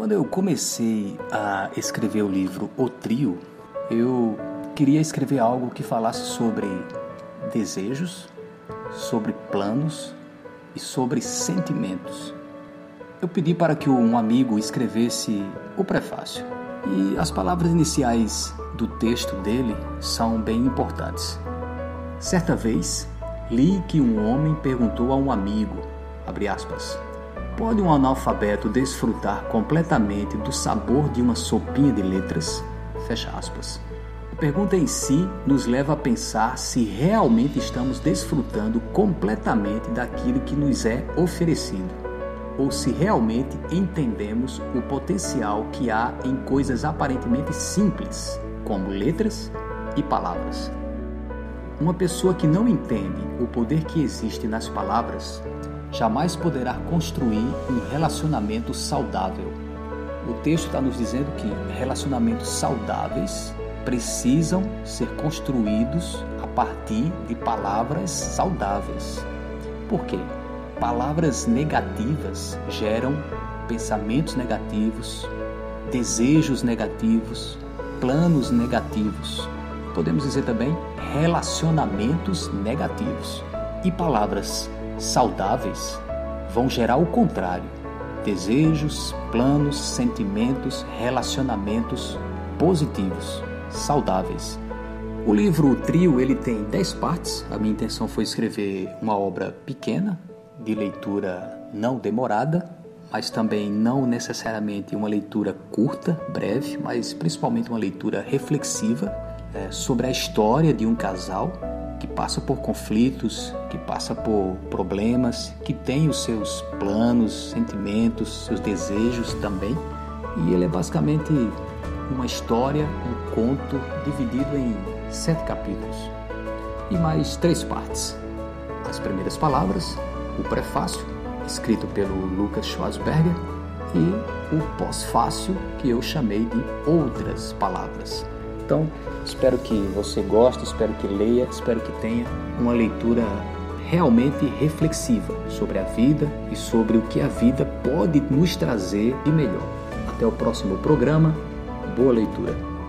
Quando eu comecei a escrever o livro O Trio, eu queria escrever algo que falasse sobre desejos, sobre planos e sobre sentimentos. Eu pedi para que um amigo escrevesse o prefácio. E as palavras iniciais do texto dele são bem importantes. Certa vez, li que um homem perguntou a um amigo, aspas, Pode um analfabeto desfrutar completamente do sabor de uma sopinha de letras? Fecha aspas. A pergunta em si nos leva a pensar se realmente estamos desfrutando completamente daquilo que nos é oferecido, ou se realmente entendemos o potencial que há em coisas aparentemente simples, como letras e palavras. Uma pessoa que não entende o poder que existe nas palavras jamais poderá construir um relacionamento saudável. O texto está nos dizendo que relacionamentos saudáveis precisam ser construídos a partir de palavras saudáveis. Por quê? Palavras negativas geram pensamentos negativos, desejos negativos, planos negativos. Podemos dizer também relacionamentos negativos. E palavras saudáveis vão gerar o contrário: desejos, planos, sentimentos, relacionamentos positivos, saudáveis. O livro o Trio ele tem 10 partes. A minha intenção foi escrever uma obra pequena, de leitura não demorada, mas também não necessariamente uma leitura curta, breve, mas principalmente uma leitura reflexiva é, sobre a história de um casal que passa por conflitos, que passa por problemas, que tem os seus planos, sentimentos, seus desejos também. E ele é basicamente uma história, um conto dividido em sete capítulos e mais três partes. As primeiras palavras, o prefácio, escrito pelo Lucas Schwarzberger, e o pós-fácio, que eu chamei de Outras Palavras. Então, espero que você goste, espero que leia, espero que tenha uma leitura realmente reflexiva sobre a vida e sobre o que a vida pode nos trazer de melhor. Até o próximo programa. Boa leitura.